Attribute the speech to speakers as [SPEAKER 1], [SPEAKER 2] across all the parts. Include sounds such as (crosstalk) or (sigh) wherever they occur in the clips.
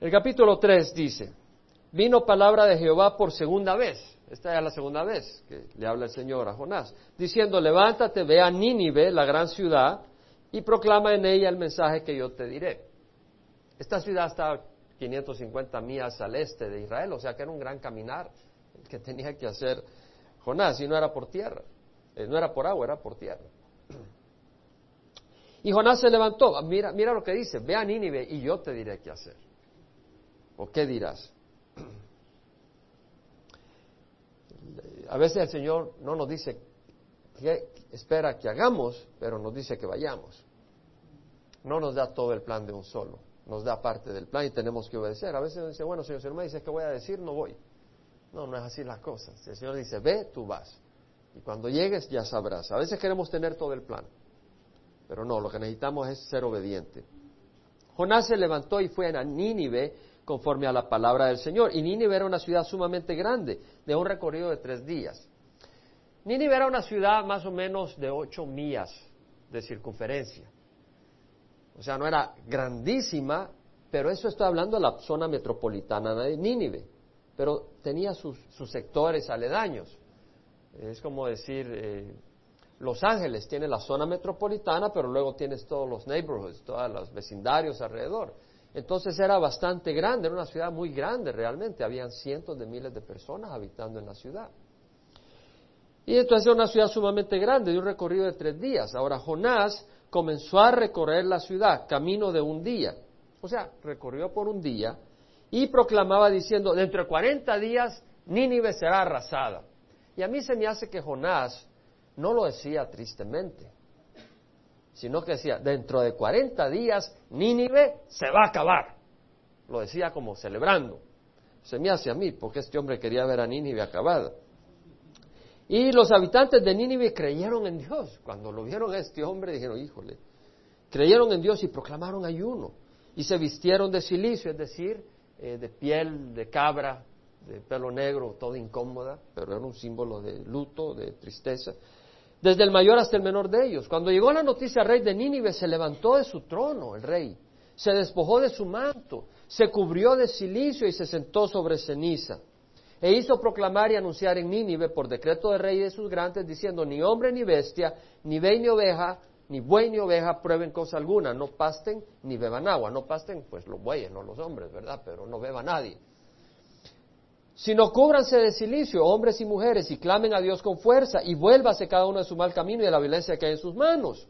[SPEAKER 1] El capítulo 3 dice, vino palabra de Jehová por segunda vez. Esta es la segunda vez que le habla el Señor a Jonás, diciendo, levántate, ve a Nínive, la gran ciudad, y proclama en ella el mensaje que yo te diré. Esta ciudad está 550 millas al este de Israel, o sea que era un gran caminar que tenía que hacer Jonás, y no era por tierra, eh, no era por agua, era por tierra. Y Jonás se levantó, mira, mira lo que dice, ve a Nínive y yo te diré qué hacer. ¿O qué dirás? A veces el Señor no nos dice qué espera que hagamos, pero nos dice que vayamos. No nos da todo el plan de un solo, nos da parte del plan y tenemos que obedecer. A veces dice, bueno, Señor, si me dice que voy a decir, no voy. No, no es así las cosas. El Señor dice, ve, tú vas. Y cuando llegues ya sabrás. A veces queremos tener todo el plan, pero no, lo que necesitamos es ser obediente. Jonás se levantó y fue a Nínive conforme a la palabra del Señor. Y Nínive era una ciudad sumamente grande, de un recorrido de tres días. Nínive era una ciudad más o menos de ocho millas de circunferencia. O sea, no era grandísima, pero eso estoy hablando de la zona metropolitana de Nínive. Pero tenía sus, sectores aledaños. Es como decir, eh, Los Ángeles tiene la zona metropolitana, pero luego tienes todos los neighborhoods, todos los vecindarios alrededor. Entonces era bastante grande, era una ciudad muy grande realmente, habían cientos de miles de personas habitando en la ciudad. Y entonces era una ciudad sumamente grande, de un recorrido de tres días. Ahora Jonás comenzó a recorrer la ciudad, camino de un día. O sea, recorrió por un día y proclamaba diciendo, dentro de cuarenta días Nínive será arrasada. Y a mí se me hace que Jonás no lo decía tristemente sino que decía, dentro de 40 días Nínive se va a acabar. Lo decía como celebrando. Se me hace a mí, porque este hombre quería ver a Nínive acabada. Y los habitantes de Nínive creyeron en Dios. Cuando lo vieron a este hombre, dijeron, híjole, creyeron en Dios y proclamaron ayuno. Y se vistieron de silicio, es decir, eh, de piel de cabra, de pelo negro, toda incómoda, pero era un símbolo de luto, de tristeza desde el mayor hasta el menor de ellos. Cuando llegó la noticia al rey de Nínive, se levantó de su trono el rey, se despojó de su manto, se cubrió de silicio y se sentó sobre ceniza. E hizo proclamar y anunciar en Nínive por decreto del rey de sus grandes, diciendo, ni hombre ni bestia, ni buey ni oveja, ni buey ni oveja prueben cosa alguna, no pasten ni beban agua. No pasten, pues los bueyes, no los hombres, ¿verdad? Pero no beba nadie sino cúbranse de silicio, hombres y mujeres, y clamen a Dios con fuerza, y vuélvase cada uno de su mal camino y de la violencia que hay en sus manos.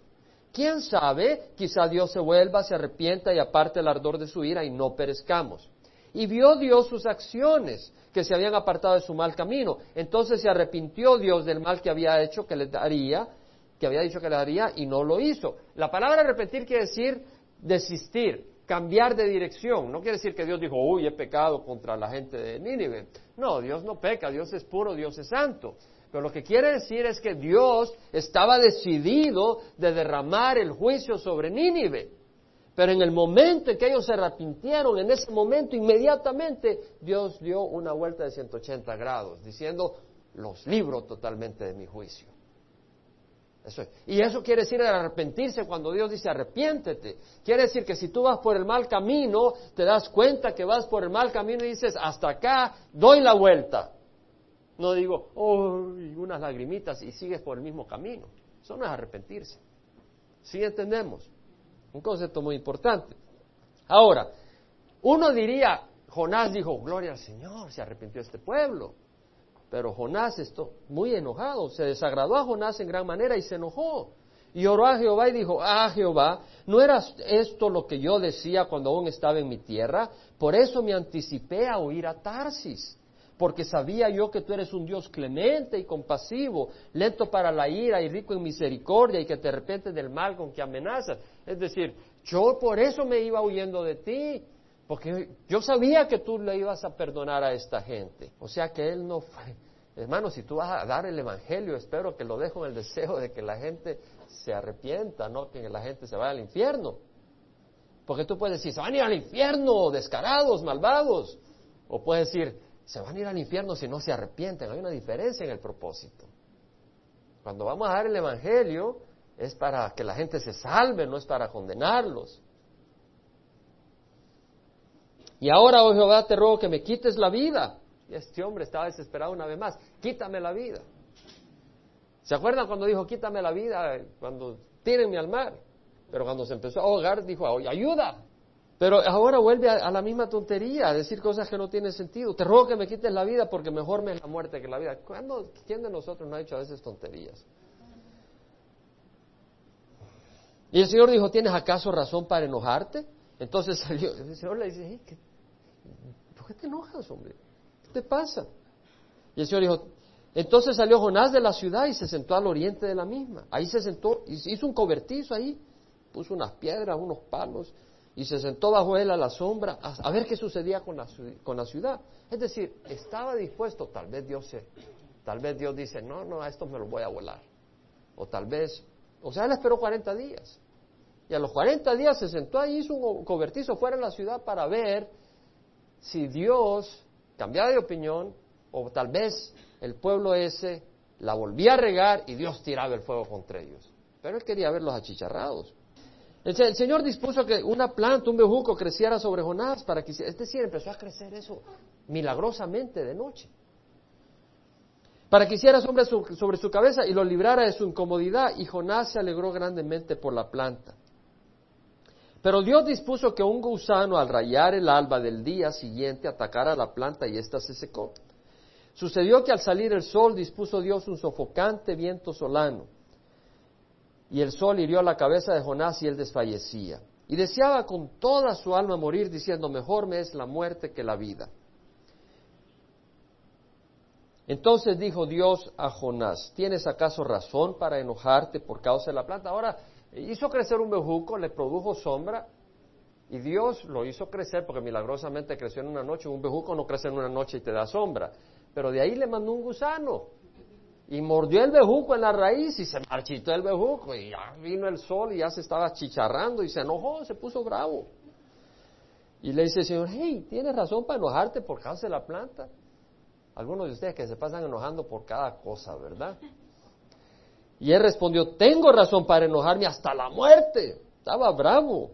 [SPEAKER 1] ¿Quién sabe? Quizá Dios se vuelva, se arrepienta y aparte el ardor de su ira y no perezcamos. Y vio Dios sus acciones, que se habían apartado de su mal camino. Entonces se arrepintió Dios del mal que había hecho, que le daría, que había dicho que le daría, y no lo hizo. La palabra arrepentir quiere decir desistir, cambiar de dirección. No quiere decir que Dios dijo, uy, he pecado contra la gente de Nínive. No, Dios no peca, Dios es puro, Dios es santo. Pero lo que quiere decir es que Dios estaba decidido de derramar el juicio sobre Nínive. Pero en el momento en que ellos se arrepintieron, en ese momento inmediatamente Dios dio una vuelta de 180 grados, diciendo, los libro totalmente de mi juicio. Y eso quiere decir arrepentirse cuando Dios dice arrepiéntete. Quiere decir que si tú vas por el mal camino, te das cuenta que vas por el mal camino y dices, hasta acá doy la vuelta. No digo, oh, unas lagrimitas y sigues por el mismo camino. Eso no es arrepentirse. ¿Sí entendemos? Un concepto muy importante. Ahora, uno diría, Jonás dijo, gloria al Señor, se arrepintió este pueblo. Pero Jonás estuvo muy enojado, se desagradó a Jonás en gran manera y se enojó. Y oró a Jehová y dijo, ah Jehová, ¿no era esto lo que yo decía cuando aún estaba en mi tierra? Por eso me anticipé a huir a Tarsis, porque sabía yo que tú eres un Dios clemente y compasivo, lento para la ira y rico en misericordia y que te arrepientes del mal con que amenazas. Es decir, yo por eso me iba huyendo de ti, porque yo sabía que tú le ibas a perdonar a esta gente. O sea que él no fue. Hermano, si tú vas a dar el Evangelio, espero que lo dejo en el deseo de que la gente se arrepienta, no que la gente se vaya al infierno. Porque tú puedes decir, se van a ir al infierno, descarados, malvados. O puedes decir, se van a ir al infierno si no se arrepienten. Hay una diferencia en el propósito. Cuando vamos a dar el Evangelio, es para que la gente se salve, no es para condenarlos. Y ahora, oh Jehová, te ruego que me quites la vida. Y este hombre estaba desesperado una vez más. Quítame la vida. ¿Se acuerdan cuando dijo, quítame la vida? Cuando tírenme al mar. Pero cuando se empezó a ahogar, dijo, ayuda. Pero ahora vuelve a, la misma tontería, a decir cosas que no tienen sentido. Te ruego que me quites la vida porque mejor me es la muerte que la vida. ¿Quién de nosotros no ha hecho a veces tonterías? Y el Señor dijo, ¿tienes acaso razón para enojarte? Entonces (laughs) salió, el Señor le dice, ¿por qué te enojas, hombre? ¿Qué te pasa? Y el Señor dijo, entonces salió Jonás de la ciudad y se sentó al oriente de la misma. Ahí se sentó, hizo un cobertizo ahí, puso unas piedras, unos palos, y se sentó bajo él a la sombra a, ver qué sucedía con la, con la ciudad. Es decir, estaba dispuesto, tal vez Dios se, tal vez Dios dice, no, no, a esto me lo voy a volar. O tal vez, o sea, él esperó 40 días. Y a los 40 días se sentó ahí, hizo un cobertizo fuera de la ciudad para ver si Dios cambiaba de opinión o tal vez el pueblo ese la volvía a regar y Dios tiraba el fuego contra ellos. Pero él quería verlos achicharrados. El, Señor dispuso que una planta, un bejuco, creciera sobre Jonás para que, es decir, empezó a crecer eso milagrosamente de noche. Para que hiciera sombra sobre su cabeza y lo librara de su incomodidad, y Jonás se alegró grandemente por la planta. Pero Dios dispuso que un gusano al rayar el alba del día siguiente atacara la planta y ésta se secó. Sucedió que al salir el sol dispuso Dios un sofocante viento solano y el sol hirió la cabeza de Jonás y él desfallecía. Y deseaba con toda su alma morir, diciendo, mejor me es la muerte que la vida. Entonces dijo Dios a Jonás, ¿tienes acaso razón para enojarte por causa de la planta? Ahora, hizo crecer un bejuco, le produjo sombra, y Dios lo hizo crecer porque milagrosamente creció en una noche. Un bejuco no crece en una noche y te da sombra. Pero de ahí le mandó un gusano y mordió el bejuco en la raíz y se marchitó el bejuco y ya vino el sol y ya se estaba chicharrando y se enojó, se puso bravo. Y le dice el Señor, hey, tienes razón para enojarte por causa de la planta. Algunos de ustedes que se pasan enojando por cada cosa, ¿verdad? Y él respondió, tengo razón para enojarme hasta la muerte. Estaba bravo.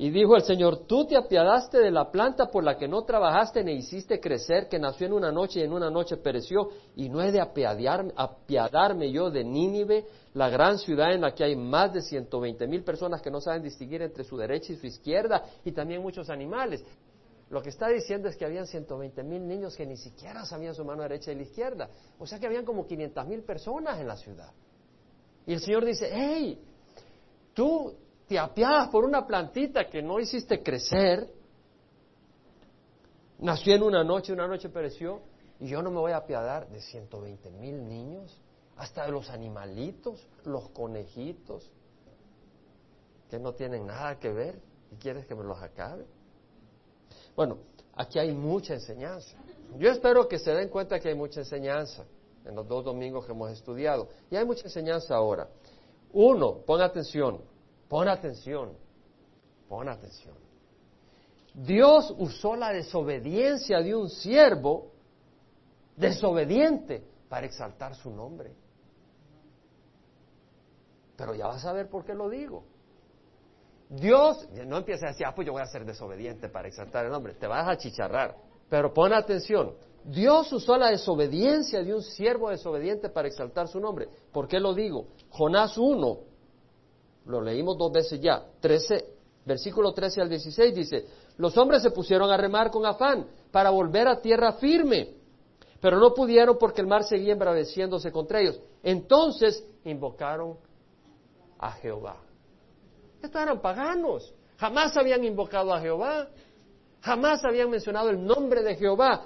[SPEAKER 1] Y dijo el Señor, tú te apiadaste de la planta por la que no trabajaste ni hiciste crecer, que nació en una noche y en una noche pereció, y no he de apiadarme, apiadarme yo de Nínive, la gran ciudad en la que hay más de ciento veinte mil personas que no saben distinguir entre su derecha y su izquierda, y también muchos animales. Lo que está diciendo es que habían ciento veinte mil niños que ni siquiera sabían su mano derecha y la izquierda. O sea que habían como quinientas mil personas en la ciudad. Y el Señor dice, hey, tú te apiadas por una plantita que no hiciste crecer, nació en una noche, una noche pereció, y yo no me voy a apiadar de 120 mil niños, hasta de los animalitos, los conejitos, que no tienen nada que ver, y quieres que me los acabe. Bueno, aquí hay mucha enseñanza. Yo espero que se den cuenta que hay mucha enseñanza en los dos domingos que hemos estudiado. Y hay mucha enseñanza ahora. Uno, pon atención, Pon atención, pon atención. Dios usó la desobediencia de un siervo desobediente para exaltar su nombre. Pero ya vas a ver por qué lo digo. Dios, no empieza a decir, ah, pues yo voy a ser desobediente para exaltar el nombre, te vas a chicharrar. Pero pon atención, Dios usó la desobediencia de un siervo desobediente para exaltar su nombre. ¿Por qué lo digo? Jonás 1, lo leímos dos veces ya, 13, versículo 13 al 16 dice, los hombres se pusieron a remar con afán para volver a tierra firme, pero no pudieron porque el mar seguía embraveciéndose contra ellos. Entonces invocaron a Jehová. Estos eran paganos, jamás habían invocado a Jehová, jamás habían mencionado el nombre de Jehová.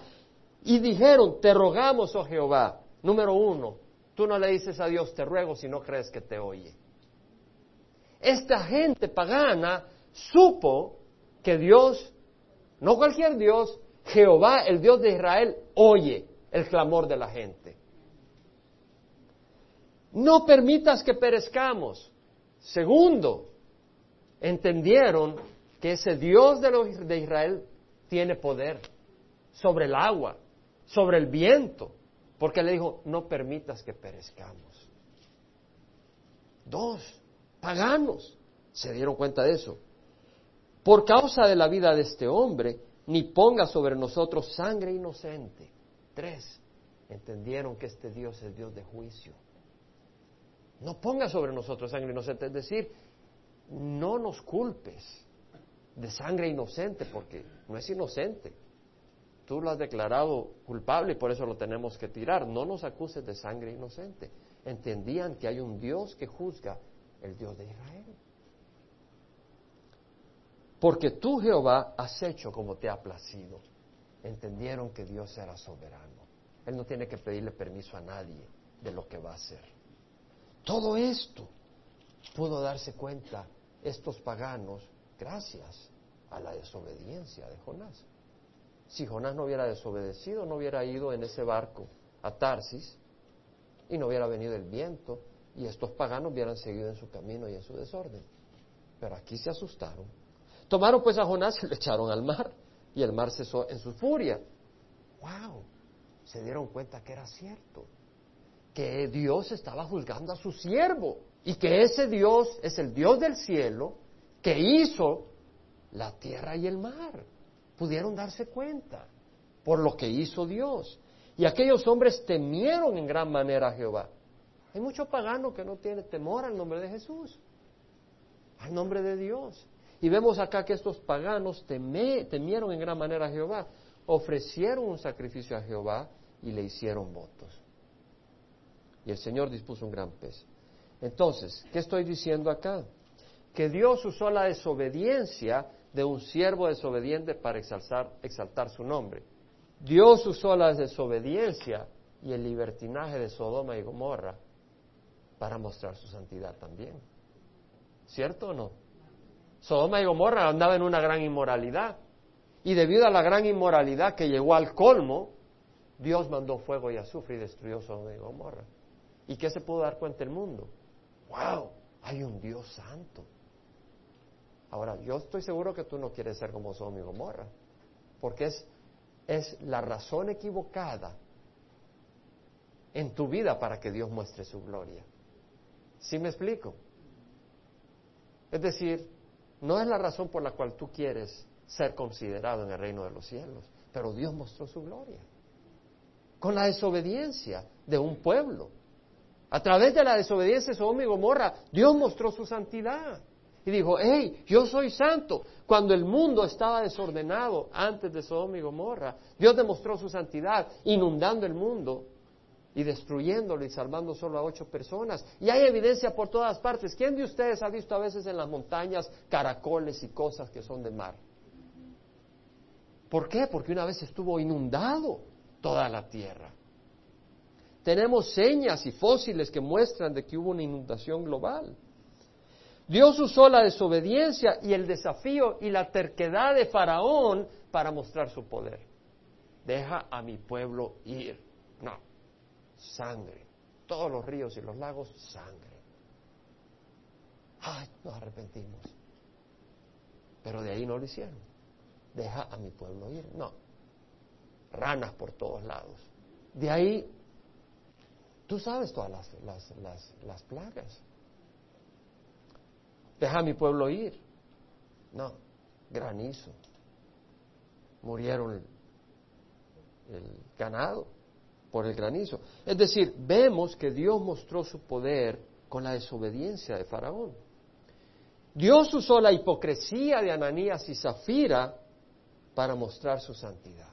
[SPEAKER 1] Y dijeron, te rogamos, oh Jehová. Número uno, tú no le dices a Dios, te ruego si no crees que te oye. Esta gente pagana supo que Dios, no cualquier Dios, Jehová, el Dios de Israel, oye el clamor de la gente. No permitas que perezcamos. Segundo, entendieron que ese Dios de, Israel tiene poder sobre el agua, sobre el viento, porque le dijo, no permitas que perezcamos. Dos, paganos se dieron cuenta de eso. Por causa de la vida de este hombre, ni ponga sobre nosotros sangre inocente. Tres, entendieron que este Dios es Dios de juicio. No ponga sobre nosotros sangre inocente, es decir, no nos culpes de sangre inocente, porque no es inocente. Tú lo has declarado culpable y por eso lo tenemos que tirar. No nos acuses de sangre inocente. Entendían que hay un Dios que juzga, el Dios de Israel. Porque tú, Jehová, has hecho como te ha placido. Entendieron que Dios era soberano. Él no tiene que pedirle permiso a nadie de lo que va a hacer. Todo esto pudo darse cuenta estos paganos gracias a la desobediencia de Jonás. Si Jonás no hubiera desobedecido, no hubiera ido en ese barco a Tarsis y no hubiera venido el viento y estos paganos hubieran seguido en su camino y en su desorden. Pero aquí se asustaron Tomaron pues a Jonás y lo echaron al mar, y el mar cesó en su furia. ¡Wow! Se dieron cuenta que era cierto, que Dios estaba juzgando a su siervo, y que ese Dios es el Dios del cielo que hizo la tierra y el mar. Pudieron darse cuenta por lo que hizo Dios. Y aquellos hombres temieron en gran manera a Jehová. Hay mucho pagano que no tiene temor al nombre de Jesús, al nombre de Dios. Y vemos acá que estos paganos temieron en gran manera a Jehová, ofrecieron un sacrificio a Jehová y le hicieron votos. Y el Señor dispuso un gran pez. Entonces, ¿qué estoy diciendo acá? Que Dios usó la desobediencia de un siervo desobediente para exaltar, exaltar su nombre. Dios usó la desobediencia y el libertinaje de Sodoma y Gomorra para mostrar su santidad también. ¿Cierto o no? Sodoma y Gomorra andaba en una gran inmoralidad. Y debido a la gran inmoralidad que llegó al colmo, Dios mandó fuego y azufre y destruyó Sodoma y Gomorra. ¿Y qué se pudo dar cuenta el mundo? ¡Wow! Hay un Dios santo. Ahora, yo estoy seguro que tú no quieres ser como Sodoma y Gomorra, porque es, es la razón equivocada en tu vida para que Dios muestre su gloria. ¿Sí me explico? Es decir, no es la razón por la cual tú quieres ser considerado en el reino de los cielos, pero Dios mostró su gloria con la desobediencia de un pueblo. A través de la desobediencia de Sodoma y Gomorra, Dios mostró su santidad. Y dijo, hey, yo soy santo. Cuando el mundo estaba desordenado antes de Sodoma y Gomorra, Dios demostró su santidad, inundando el mundo y destruyéndolo y salvando solo a ocho personas. Y hay evidencia por todas partes. ¿Quién de ustedes ha visto a veces en las montañas caracoles y cosas que son de mar? ¿Por qué? Porque una vez estuvo inundado toda la tierra. Tenemos señas y fósiles que muestran de que hubo una inundación global. Dios usó la desobediencia y el desafío y la terquedad de Faraón para mostrar su poder. Deja a mi pueblo ir. No, sangre. Todos los ríos y los lagos, sangre. Ay, nos arrepentimos. Pero de ahí no lo hicieron. Deja a mi pueblo ir. No. Ranas por todos lados. De ahí, tú sabes todas las, las, las, las plagas. Deja a mi pueblo ir. No. Granizo. Murieron el ganado por el granizo. Es decir, vemos que Dios mostró su poder con la desobediencia de Faraón. Dios usó la hipocresía de Ananías y Zafira para mostrar su santidad.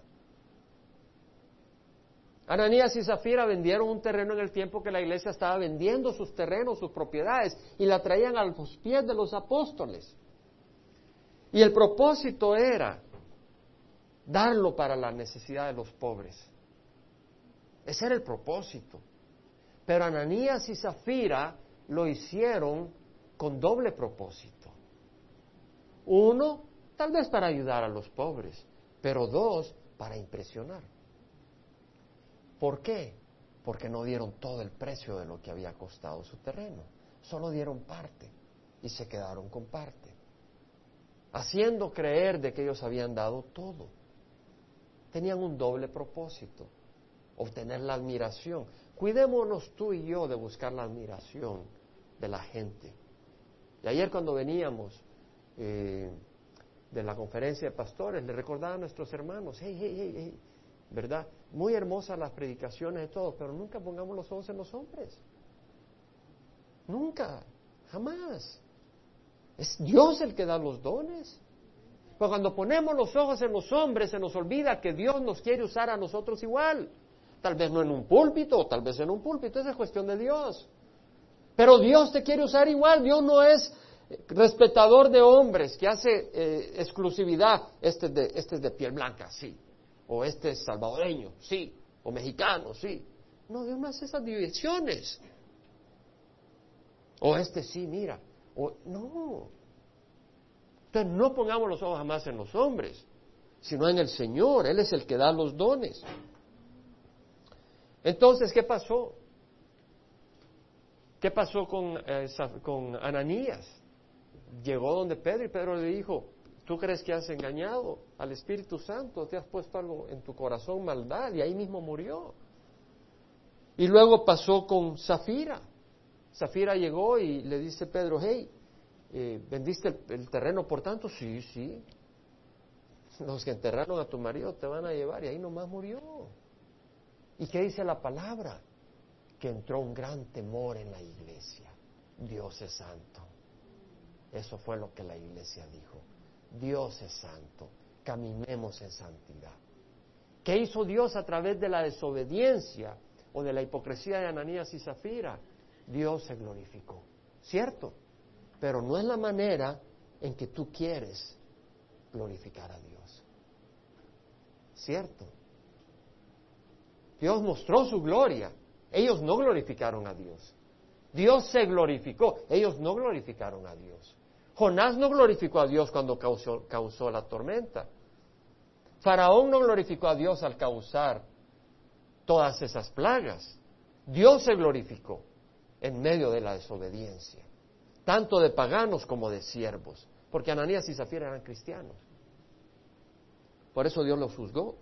[SPEAKER 1] Ananías y Zafira vendieron un terreno en el tiempo que la iglesia estaba vendiendo sus terrenos, sus propiedades, y la traían a los pies de los apóstoles. Y el propósito era darlo para la necesidad de los pobres. Ese era el propósito. Pero Ananías y Zafira lo hicieron con doble propósito. Uno, tal vez para ayudar a los pobres, pero dos, para impresionar. ¿Por qué? Porque no dieron todo el precio de lo que había costado su terreno. Solo dieron parte y se quedaron con parte. Haciendo creer de que ellos habían dado todo. Tenían un doble propósito obtener la admiración. Cuidémonos tú y yo de buscar la admiración de la gente. Y ayer cuando veníamos, eh, de la conferencia de pastores, le recordaba a nuestros hermanos, hey, hey, hey, hey, ¿verdad? Muy hermosas las predicaciones de todos, pero nunca pongamos los ojos en los hombres. Nunca, jamás. Es Dios el que da los dones. Pero cuando ponemos los ojos en los hombres, se nos olvida que Dios nos quiere usar a nosotros igual. Tal vez no en un púlpito, tal vez en un púlpito, esa es cuestión de Dios. Pero Dios te quiere usar igual. Dios no es respetador de hombres que hace eh, exclusividad. Este de, este es de piel blanca, sí o este es salvadoreño, sí, o mexicano, sí. No, Dios no hace esas divisiones. O este sí, mira, o no. Entonces no pongamos los ojos jamás en los hombres, sino en el Señor, Él es el que da los dones. Entonces, ¿qué pasó? ¿Qué pasó con, eh, con Ananías? Llegó donde Pedro y Pedro le dijo, ¿Tú crees que has engañado al Espíritu Santo? ¿Te has puesto algo en tu corazón maldad? Y ahí mismo murió. Y luego pasó con Zafira. Zafira llegó y le dice Pedro, hey, eh, ¿vendiste el, terreno por tanto? Sí, sí. (laughs) Los que enterraron a tu marido te van a llevar y ahí nomás murió. ¿Y qué dice la palabra? Que entró un gran temor en la iglesia. Dios es santo. Eso fue lo que la iglesia dijo. Dios es santo, caminemos en santidad. ¿Qué hizo Dios a través de la desobediencia o de la hipocresía de Ananías y Zafira? Dios se glorificó, ¿cierto? Pero no es la manera en que tú quieres glorificar a Dios, ¿cierto? Dios mostró su gloria, ellos no glorificaron a Dios. Dios se glorificó, ellos no glorificaron a Dios. Jonás no glorificó a Dios cuando causó, la tormenta. Faraón no glorificó a Dios al causar todas esas plagas. Dios se glorificó en medio de la desobediencia, tanto de paganos como de siervos, porque Ananías y Zafira eran cristianos. Por eso Dios los juzgó.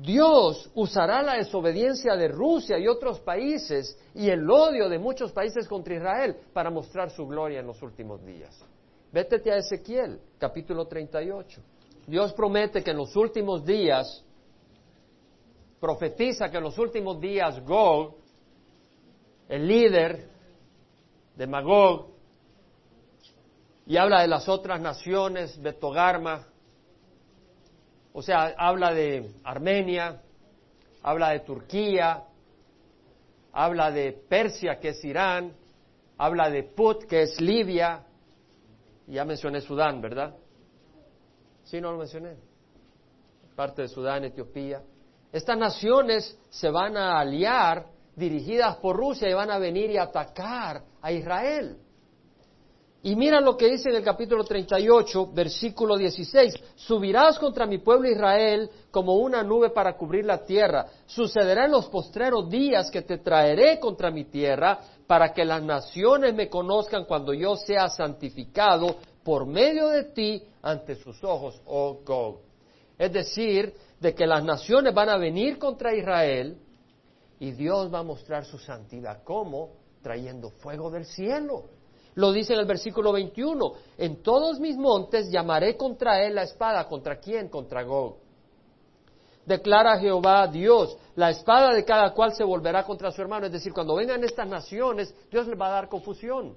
[SPEAKER 1] Dios usará la desobediencia de Rusia y otros países y el odio de muchos países contra Israel para mostrar su gloria en los últimos días. Vétete a Ezequiel, capítulo 38. Dios promete que en los últimos días, profetiza que en los últimos días Gog, el líder de Magog, y habla de las otras naciones, Betogarma, o sea, habla de Armenia, habla de Turquía, habla de Persia, que es Irán, habla de Put, que es Libia, ya mencioné Sudán, ¿verdad? Sí, no lo mencioné. Parte de Sudán, Etiopía. Estas naciones se van a aliar dirigidas por Rusia y van a venir y atacar a Israel. Y mira lo que dice en el capítulo 38, versículo 16. Subirás contra mi pueblo Israel como una nube para cubrir la tierra. Sucederá en los postreros días que te traeré contra mi tierra para que las naciones me conozcan cuando yo sea santificado por medio de ti ante sus ojos, oh Gog. Es decir, de que las naciones van a venir contra Israel y Dios va a mostrar su santidad. ¿Cómo? Trayendo fuego del cielo lo dice en el versículo 21, en todos mis montes llamaré contra él la espada. ¿Contra quién? Contra Gog. Declara Jehová Dios, la espada de cada cual se volverá contra su hermano. Es decir, cuando vengan estas naciones, Dios les va a dar confusión.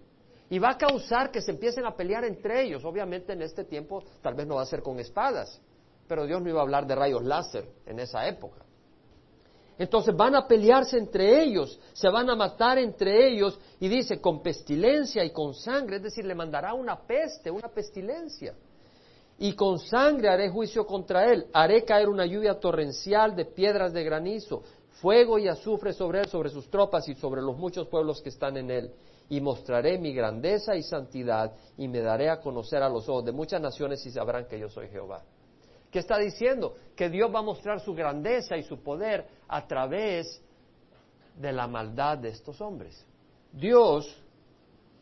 [SPEAKER 1] Y va a causar que se empiecen a pelear entre ellos. Obviamente en este tiempo tal vez no va a ser con espadas, pero Dios no iba a hablar de rayos láser en esa época. Entonces van a pelearse entre ellos, se van a matar entre ellos y dice con pestilencia y con sangre, es decir, le mandará una peste, una pestilencia. Y con sangre haré juicio contra él, haré caer una lluvia torrencial de piedras de granizo, fuego y azufre sobre él, sobre sus tropas y sobre los muchos pueblos que están en él. Y mostraré mi grandeza y santidad y me daré a conocer a los ojos de muchas naciones y sabrán que yo soy Jehová. ¿Qué está diciendo? Que Dios va a mostrar su grandeza y su poder a través de la maldad de estos hombres. Dios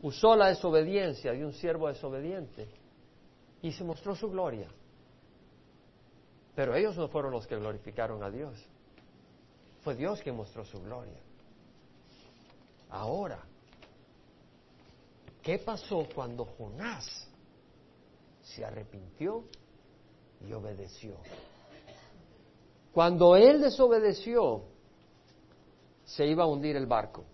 [SPEAKER 1] usó la desobediencia de un siervo desobediente y se mostró su gloria. Pero ellos no fueron los que glorificaron a Dios. Fue Dios quien mostró su gloria. Ahora, ¿qué pasó cuando Jonás se arrepintió y obedeció. Cuando él desobedeció, se iba a hundir el barco.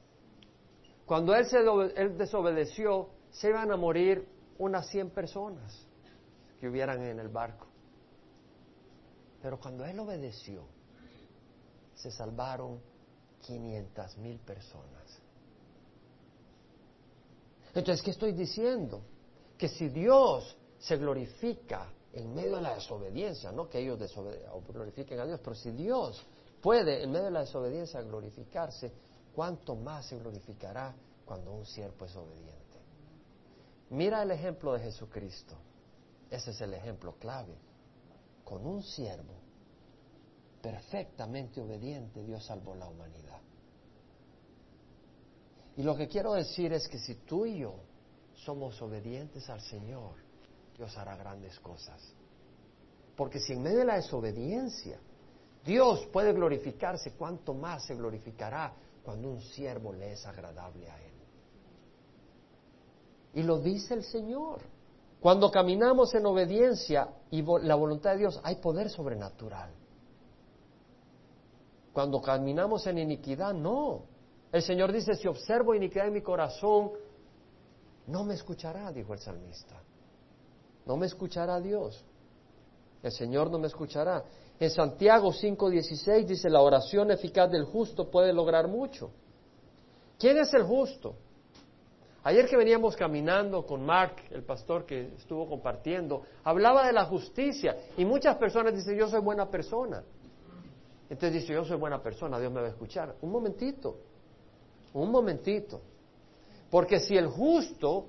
[SPEAKER 1] Cuando él, se, él desobedeció, se iban a morir unas 100 personas que hubieran en el barco. Pero cuando él obedeció, se salvaron 500 mil personas. Entonces, ¿qué estoy diciendo? Que si Dios se glorifica en medio de la desobediencia, no que ellos glorifiquen a Dios, pero si Dios puede en medio de la desobediencia glorificarse, ¿cuánto más se glorificará cuando un siervo es obediente? Mira el ejemplo de Jesucristo. Ese es el ejemplo clave. Con un siervo perfectamente obediente, Dios salvó la humanidad. Y lo que quiero decir es que si tú y yo somos obedientes al Señor, Dios hará grandes cosas. Porque si en medio de la desobediencia Dios puede glorificarse, ¿cuánto más se glorificará cuando un siervo le es agradable a Él? Y lo dice el Señor. Cuando caminamos en obediencia y la voluntad de Dios, hay poder sobrenatural. Cuando caminamos en iniquidad, no. El Señor dice, si observo iniquidad en mi corazón, no me escuchará, dijo el salmista. No me escuchará Dios. El Señor no me escuchará. En Santiago 5:16 dice, la oración eficaz del justo puede lograr mucho. ¿Quién es el justo? Ayer que veníamos caminando con Mark, el pastor que estuvo compartiendo, hablaba de la justicia y muchas personas dicen, yo soy buena persona. Entonces dice, yo soy buena persona, Dios me va a escuchar. Un momentito, un momentito. Porque si el justo,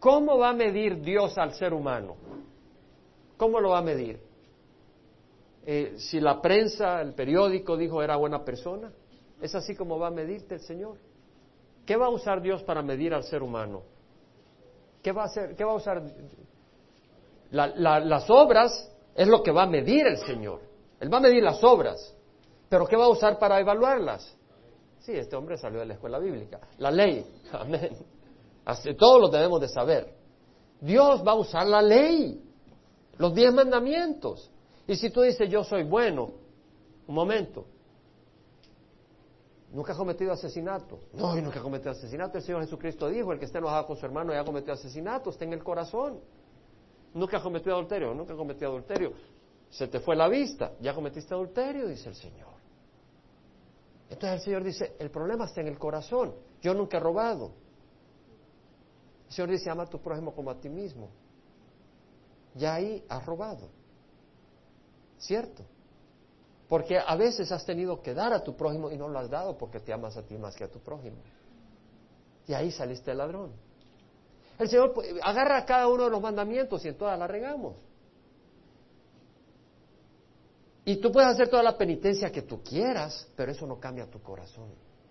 [SPEAKER 1] ¿cómo va a medir Dios al ser humano? ¿Cómo lo va a medir? Eh, si la prensa, el periódico dijo era buena persona, ¿es así como va a medirte el Señor? ¿Qué va a usar Dios para medir al ser humano? ¿Qué va a hacer? ¿Qué va a usar? las obras es lo que va a medir el Señor. Él va a medir las obras. Pero ¿qué va a usar para evaluarlas? Sí, este hombre salió de la escuela bíblica. La ley. (laughs) Amén. Así, todo lo debemos de saber. Dios va a usar la ley. Los diez mandamientos. Y si tú dices, yo soy bueno, un momento, ¿nunca has cometido asesinato? No, yo nunca he cometido asesinato. El Señor Jesucristo dijo, el que esté enojado con su hermano y ha cometido asesinato, está en el corazón. Nunca has cometido adulterio, nunca has cometido adulterio. Se te fue la vista, ya cometiste adulterio, dice el Señor. Entonces el Señor dice, el problema está en el corazón. Yo nunca he robado. El Señor dice, ama a tu prójimo como a ti mismo. Ya ahí has robado. ¿Cierto? Porque a veces has tenido que dar a tu prójimo y no lo has dado porque te amas a ti más que a tu prójimo. Y ahí saliste el ladrón. El Señor pues, agarra cada uno de los mandamientos y en todas la regamos. Y tú puedes hacer toda la penitencia que tú quieras, pero eso no cambia tu corazón.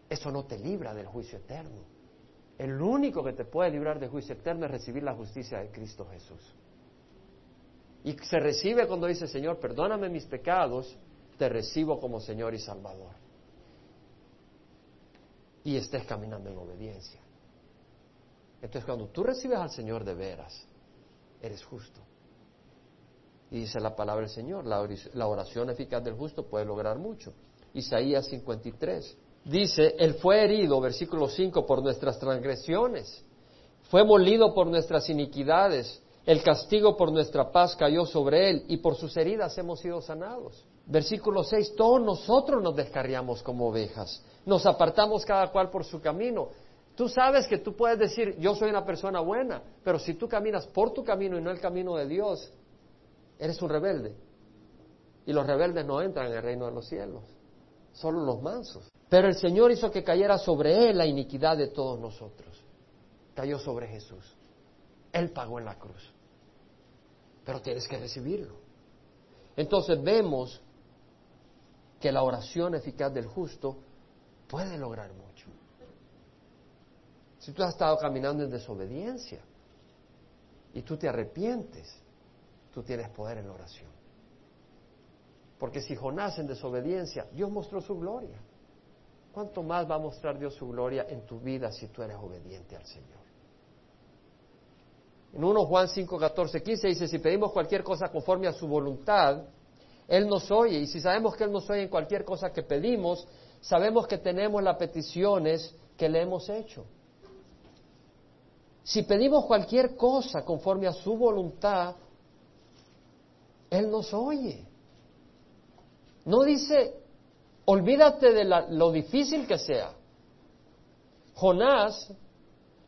[SPEAKER 1] Eso no te libra del juicio eterno. El único que te puede librar del juicio eterno es recibir la justicia de Cristo Jesús. Y se recibe cuando dice, Señor, perdóname mis pecados, te recibo como Señor y Salvador. Y estés caminando en obediencia. Entonces, cuando tú recibes al Señor de veras, eres justo. Y dice la palabra del Señor, la oración eficaz del justo puede lograr mucho. Isaías 53. Dice, Él fue herido, versículo 5, por nuestras transgresiones, fue molido por nuestras iniquidades, el castigo por nuestra paz cayó sobre Él y por sus heridas hemos sido sanados. Versículo 6, todos nosotros nos descarriamos como ovejas, nos apartamos cada cual por su camino. Tú sabes que tú puedes decir, yo soy una persona buena, pero si tú caminas por tu camino y no el camino de Dios, eres un rebelde. Y los rebeldes no entran en el reino de los cielos, solo los mansos. Pero el Señor hizo que cayera sobre Él la iniquidad de todos nosotros. Cayó sobre Jesús. Él pagó en la cruz. Pero tienes que recibirlo. Entonces vemos que la oración eficaz del justo puede lograr mucho. Si tú has estado caminando en desobediencia y tú te arrepientes, tú tienes poder en la oración. Porque si Jonás en desobediencia, Dios mostró su gloria. ¿Cuánto más va a mostrar Dios su gloria en tu vida si tú eres obediente al Señor? En 1 Juan 5, 14, 15 dice, si pedimos cualquier cosa conforme a su voluntad, Él nos oye. Y si sabemos que Él nos oye en cualquier cosa que pedimos, sabemos que tenemos las peticiones que le hemos hecho. Si pedimos cualquier cosa conforme a su voluntad, Él nos oye. No dice, olvídate de lo difícil que sea. Jonás,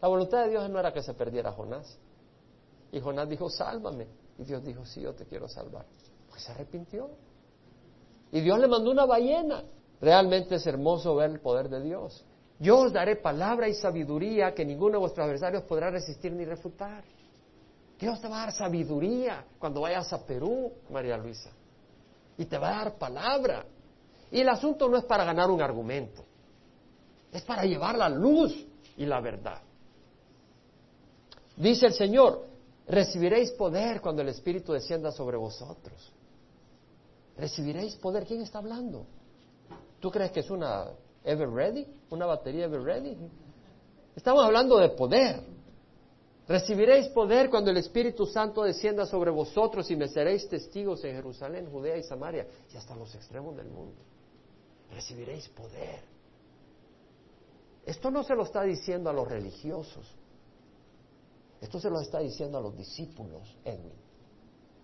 [SPEAKER 1] la voluntad de Dios no era que se perdiera Jonás. Y Jonás dijo, sálvame. Y Dios dijo, sí, yo te quiero salvar. Pues se arrepintió. Y Dios le mandó una ballena. Realmente es hermoso ver el poder de Dios. Yo os daré palabra y sabiduría que ninguno de vuestros adversarios podrá resistir ni refutar. Dios te va a dar sabiduría cuando vayas a Perú, María Luisa. Y te va a dar palabra. Y el asunto no es para ganar un argumento. Es para llevar la luz y la verdad. Dice el Señor, recibiréis poder cuando el Espíritu descienda sobre vosotros. Recibiréis poder. ¿Quién está hablando? ¿Tú crees que es una Ever Ready? ¿Una batería Ever Ready? Estamos hablando de poder. Recibiréis poder cuando el Espíritu Santo descienda sobre vosotros y me seréis testigos en Jerusalén, Judea y Samaria y hasta los extremos del mundo. Recibiréis poder. Esto no se lo está diciendo a los religiosos. Esto se lo está diciendo a los discípulos, Edwin,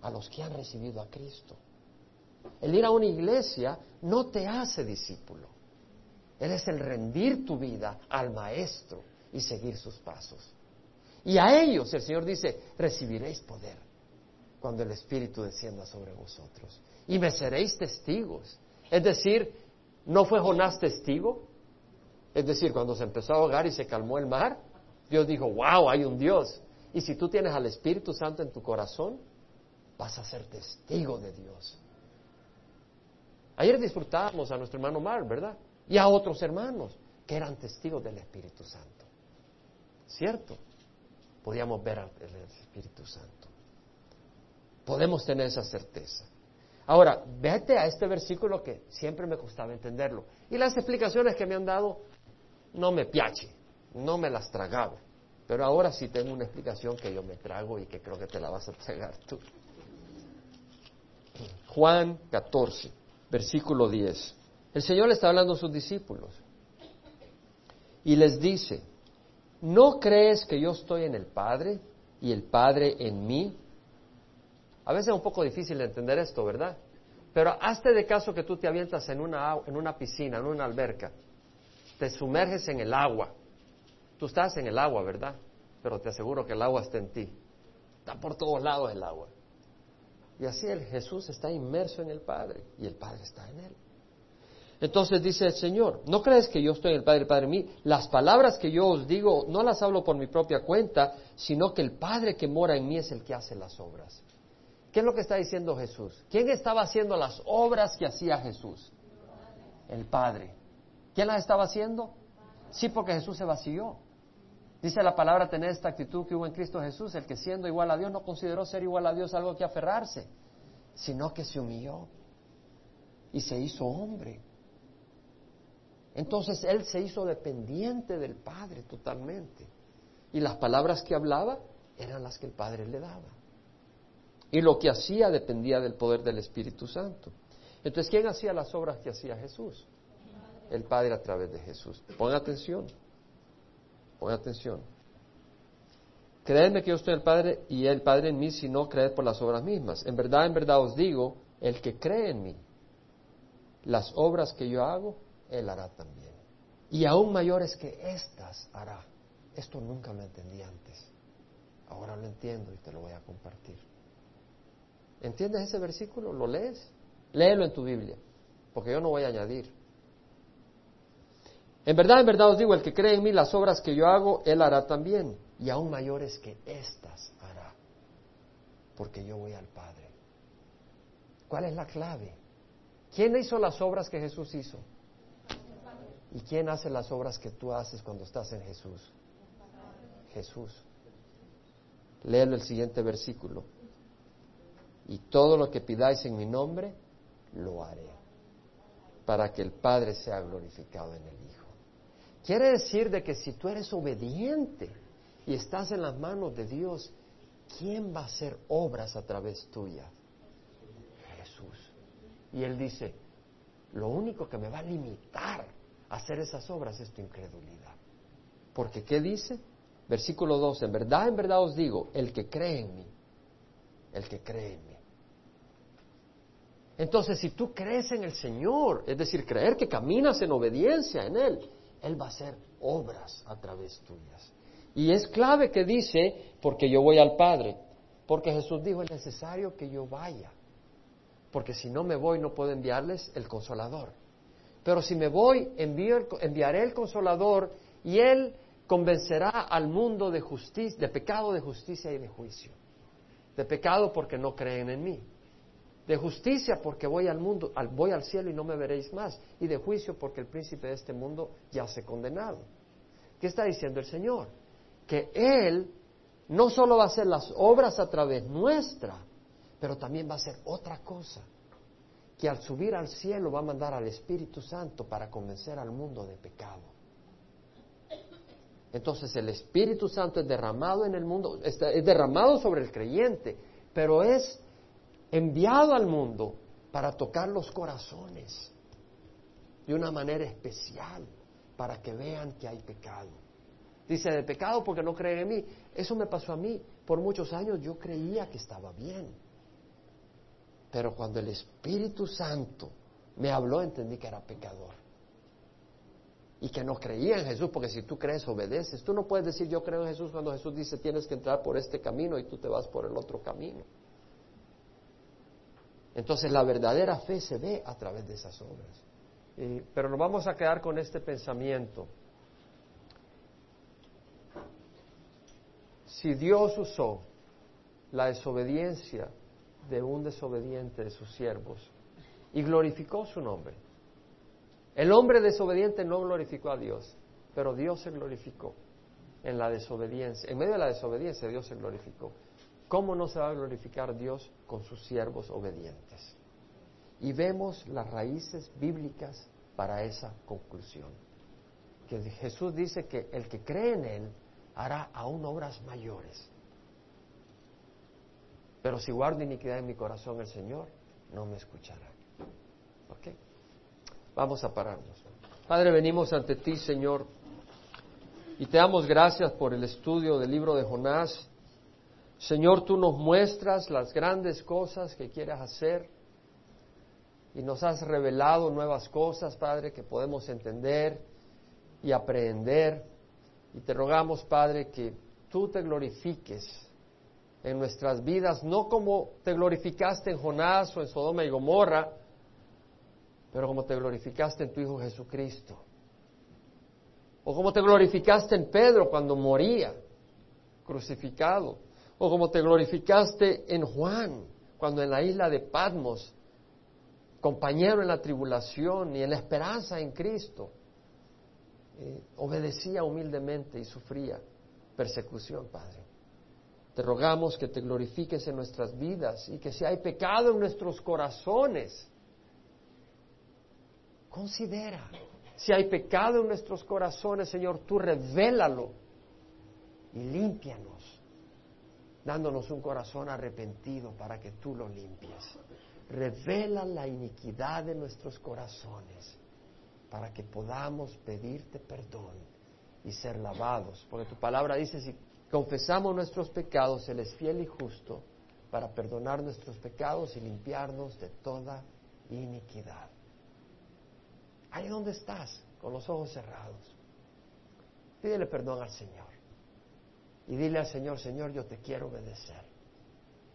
[SPEAKER 1] a los que han recibido a Cristo. El ir a una iglesia no te hace discípulo. Él es el rendir tu vida al Maestro y seguir sus pasos. Y a ellos el Señor dice, recibiréis poder cuando el Espíritu descienda sobre vosotros. Y me seréis testigos. Es decir, ¿no fue Jonás testigo? Es decir, cuando se empezó a ahogar y se calmó el mar, Dios dijo, wow, hay un Dios. Y si tú tienes al Espíritu Santo en tu corazón, vas a ser testigo de Dios. Ayer disfrutábamos a nuestro hermano Mar, ¿verdad? Y a otros hermanos que eran testigos del Espíritu Santo. ¿Cierto? Podíamos ver al Espíritu Santo. Podemos tener esa certeza. Ahora, vete a este versículo que siempre me costaba entenderlo. Y las explicaciones que me han dado no me piache, no me las tragaba. Pero ahora sí tengo una explicación que yo me trago y que creo que te la vas a tragar tú. Juan 14, versículo 10. El Señor le está hablando a sus discípulos y les dice, ¿no crees que yo estoy en el Padre y el Padre en mí? A veces es un poco difícil de entender esto, ¿verdad? Pero hazte de caso que tú te avientas en una, en una piscina, en una alberca, te sumerges en el agua Tú estás en el agua, ¿verdad? Pero te aseguro que el agua está en ti. Está por todos lados el agua. Y así el Jesús está inmerso en el Padre y el Padre está en él. Entonces dice el Señor, ¿no crees que yo estoy en el Padre, el Padre en mí? Las palabras que yo os digo no las hablo por mi propia cuenta, sino que el Padre que mora en mí es el que hace las obras. ¿Qué es lo que está diciendo Jesús? ¿Quién estaba haciendo las obras que hacía Jesús? El Padre. ¿Quién las estaba haciendo? Sí, porque Jesús se vació. Dice la palabra tener esta actitud que hubo en Cristo Jesús, el que siendo igual a Dios no consideró ser igual a Dios algo que aferrarse, sino que se humilló y se hizo hombre. Entonces Él se hizo dependiente del Padre totalmente. Y las palabras que hablaba eran las que el Padre le daba. Y lo que hacía dependía del poder del Espíritu Santo. Entonces, ¿quién hacía las obras que hacía Jesús? El Padre a través de Jesús. Pon atención. Pon atención. Creedme que yo estoy el Padre y el Padre en mí, si no creed por las obras mismas. En verdad, en verdad os digo, el que cree en mí, las obras que yo hago, él hará también. Y aún mayores que estas hará. Esto nunca lo entendí antes. Ahora lo entiendo y te lo voy a compartir. ¿Entiendes ese versículo? ¿Lo lees? Léelo en tu Biblia, porque yo no voy a añadir. En verdad, en verdad os digo, el que cree en mí, las obras que yo hago, él hará también, y aún mayores que éstas hará, porque yo voy al Padre. ¿Cuál es la clave? ¿Quién hizo las obras que Jesús hizo? ¿Y quién hace las obras que tú haces cuando estás en Jesús? Jesús. Léelo el siguiente versículo. Y todo lo que pidáis en mi nombre, lo haré, para que el Padre sea glorificado en el Hijo. Quiere decir de que si tú eres obediente y estás en las manos de Dios, ¿quién va a hacer obras a través tuya? Jesús. Y él dice, lo único que me va a limitar hacer esas obras es tu incredulidad. Porque ¿qué dice? Versículo 12, en verdad, en verdad os digo, el que cree en mí, el que cree en mí. Entonces, si tú crees en el Señor, es decir, creer que caminas en obediencia en Él, Él va a hacer obras a través tuyas. Y es clave que dice, porque yo voy al Padre, porque Jesús dijo, es necesario que yo vaya, porque si no me voy no puedo enviarles el consolador. Pero si me voy, enviaré el consolador y Él convencerá al mundo de justicia, de pecado, de justicia y de juicio. De pecado porque no creen en mí. De justicia porque voy al mundo, voy al cielo y no me veréis más. Y de juicio porque el príncipe de este mundo ya se ha condenado. ¿Qué está diciendo el Señor? Que Él no solo va a hacer las obras a través nuestra, pero también va a hacer otra cosa. Que al subir al cielo va a mandar al Espíritu Santo para convencer al mundo de pecado entonces el Espíritu Santo es derramado en el mundo, es derramado sobre el creyente, pero es enviado al mundo para tocar los corazones de una manera especial, para que vean que hay pecado. Dice, de pecado porque no creen en mí. Eso me pasó a mí. Por muchos años yo creía que estaba bien. Pero cuando el Espíritu Santo me habló, entendí que era pecador y que no creía en Jesús, porque si tú crees, obedeces. Tú no puedes decir yo creo en Jesús cuando Jesús dice tienes que entrar por este camino y tú te vas por el otro camino. Entonces la verdadera fe se ve a través de esas obras. pero nos vamos a quedar con este pensamiento. Si Dios usó la desobediencia de un desobediente de sus siervos y glorificó su nombre, el hombre desobediente no glorificó a Dios, pero Dios se glorificó en la desobediencia. En medio de la desobediencia Dios se glorificó. ¿Cómo no se va a glorificar Dios con sus siervos obedientes? Y vemos las raíces bíblicas para esa conclusión. Que Jesús dice que el que cree en Él hará aún obras mayores. Pero si guardo iniquidad en mi corazón, el Señor no me escuchará. ¿Ok? Vamos a pararnos. Padre, venimos ante ti, Señor, y te damos gracias por el estudio del libro de Jonás. Señor, tú nos muestras las grandes cosas que quieres hacer y nos has revelado nuevas cosas, Padre, que podemos entender y aprender. Y te rogamos, Padre, que tú te glorifiques en nuestras vidas, no como te glorificaste en Jonás o en Sodoma y Gomorra, pero como te glorificaste en tu Hijo Jesucristo. O como te glorificaste en Pedro cuando moría crucificado. O como te glorificaste en Juan cuando en la isla de Patmos, compañero en la tribulación y en la esperanza en Cristo, eh, obedecía humildemente y sufría persecución, Padre. Te rogamos que te glorifiques en nuestras vidas y que si hay pecado en nuestros corazones, Considera. Si hay pecado en nuestros corazones, Señor, tú revélalo y límpianos, dándonos un corazón arrepentido para que tú lo limpies. Revela la iniquidad de nuestros corazones para que podamos pedirte perdón y ser lavados. Porque tu palabra dice, si confesamos nuestros pecados, Él es fiel y justo para perdonar nuestros pecados y limpiarnos de toda iniquidad. Ahí donde estás, con los ojos cerrados. Pídele perdón al Señor. Y dile al Señor, Señor, yo te quiero obedecer.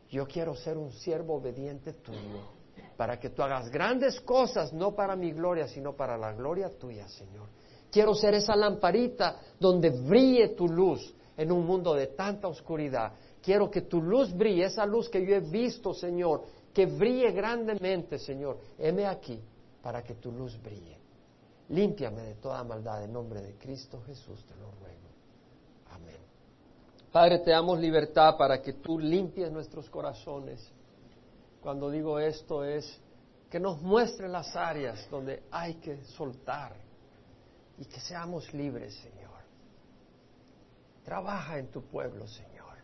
[SPEAKER 1] Yo quiero ser un siervo obediente tuyo, para que tú hagas grandes cosas, no para mi gloria, sino para la gloria tuya, Señor. Quiero ser esa lamparita donde brille tu luz en un mundo de tanta oscuridad. Quiero que tu luz brille, esa luz que yo he visto, Señor, que brille grandemente, Señor. Heme aquí para que tu luz brille. Límpiame de toda maldad en nombre de Cristo Jesús, te lo ruego. Amén. Padre, te damos libertad para que tú limpies nuestros corazones. Cuando digo esto es que nos muestre las áreas donde hay que soltar y que seamos libres, Señor. Trabaja en tu pueblo, Señor.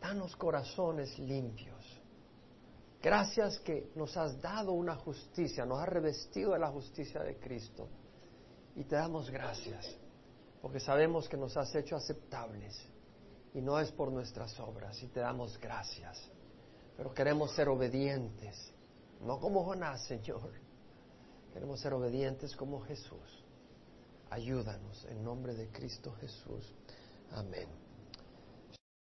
[SPEAKER 1] danos corazones limpios. Gracias que nos has dado una justicia, nos has revestido de la justicia de Cristo. Y te damos gracias, porque sabemos que nos has hecho aceptables y no es por nuestras obras, y te damos gracias. Pero queremos ser obedientes, no como Jonás, Señor. Queremos ser obedientes como Jesús. Ayúdanos en nombre de Cristo Jesús. Amén.